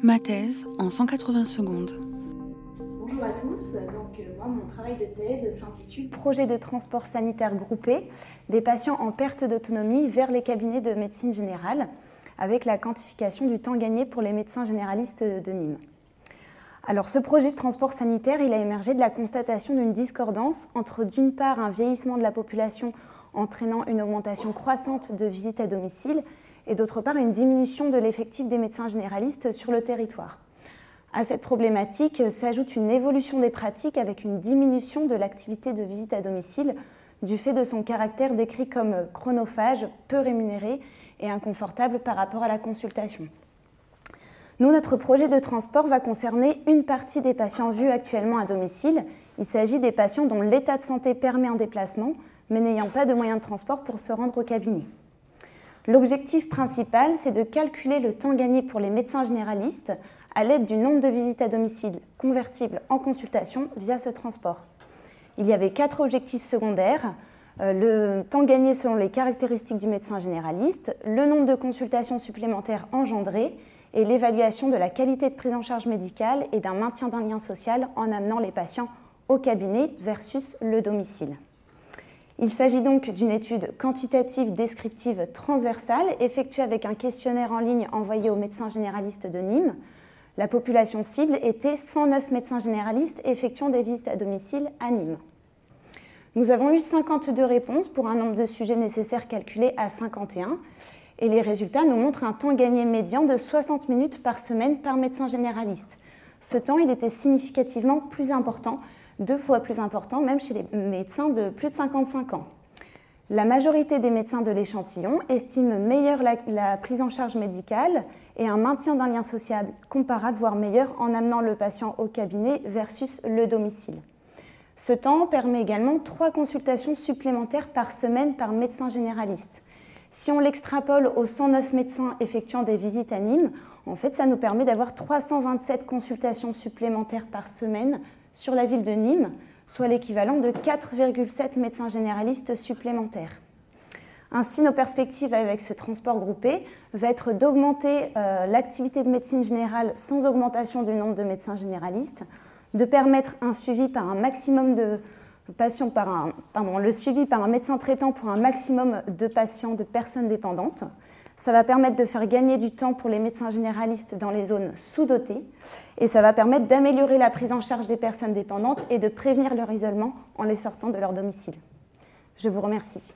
Ma thèse en 180 secondes. Bonjour à tous. Donc, euh, moi, mon travail de thèse s'intitule Projet de transport sanitaire groupé des patients en perte d'autonomie vers les cabinets de médecine générale, avec la quantification du temps gagné pour les médecins généralistes de Nîmes. Alors, ce projet de transport sanitaire, il a émergé de la constatation d'une discordance entre, d'une part, un vieillissement de la population entraînant une augmentation croissante de visites à domicile et d'autre part une diminution de l'effectif des médecins généralistes sur le territoire. À cette problématique s'ajoute une évolution des pratiques avec une diminution de l'activité de visite à domicile du fait de son caractère décrit comme chronophage, peu rémunéré et inconfortable par rapport à la consultation. Nous, notre projet de transport va concerner une partie des patients vus actuellement à domicile. Il s'agit des patients dont l'état de santé permet un déplacement, mais n'ayant pas de moyens de transport pour se rendre au cabinet. L'objectif principal, c'est de calculer le temps gagné pour les médecins généralistes à l'aide du nombre de visites à domicile convertibles en consultation via ce transport. Il y avait quatre objectifs secondaires. Euh, le temps gagné selon les caractéristiques du médecin généraliste, le nombre de consultations supplémentaires engendrées et l'évaluation de la qualité de prise en charge médicale et d'un maintien d'un lien social en amenant les patients au cabinet versus le domicile. Il s'agit donc d'une étude quantitative descriptive transversale effectuée avec un questionnaire en ligne envoyé aux médecins généralistes de Nîmes. La population cible était 109 médecins généralistes effectuant des visites à domicile à Nîmes. Nous avons eu 52 réponses pour un nombre de sujets nécessaires calculé à 51 et les résultats nous montrent un temps gagné médian de 60 minutes par semaine par médecin généraliste. Ce temps, il était significativement plus important deux fois plus important même chez les médecins de plus de 55 ans. La majorité des médecins de l'échantillon estiment meilleure la, prise en charge médicale et un maintien d'un lien social comparable, voire meilleur, en amenant le patient au cabinet versus le domicile. Ce temps permet également trois consultations supplémentaires par semaine par médecin généraliste. Si on l'extrapole aux 109 médecins effectuant des visites à Nîmes, en fait, ça nous permet d'avoir 327 consultations supplémentaires par semaine sur la ville de Nîmes, soit l'équivalent de 4,7 médecins généralistes supplémentaires. Ainsi, nos perspectives avec ce transport groupé vont être d'augmenter euh, l'activité de médecine générale sans augmentation du nombre de médecins généralistes, de permettre un suivi par un maximum de patients, par un, pardon, le suivi par un médecin traitant pour un maximum de patients, de personnes dépendantes, ça va permettre de faire gagner du temps pour les médecins généralistes dans les zones sous-dotées et ça va permettre d'améliorer la prise en charge des personnes dépendantes et de prévenir leur isolement en les sortant de leur domicile. Je vous remercie.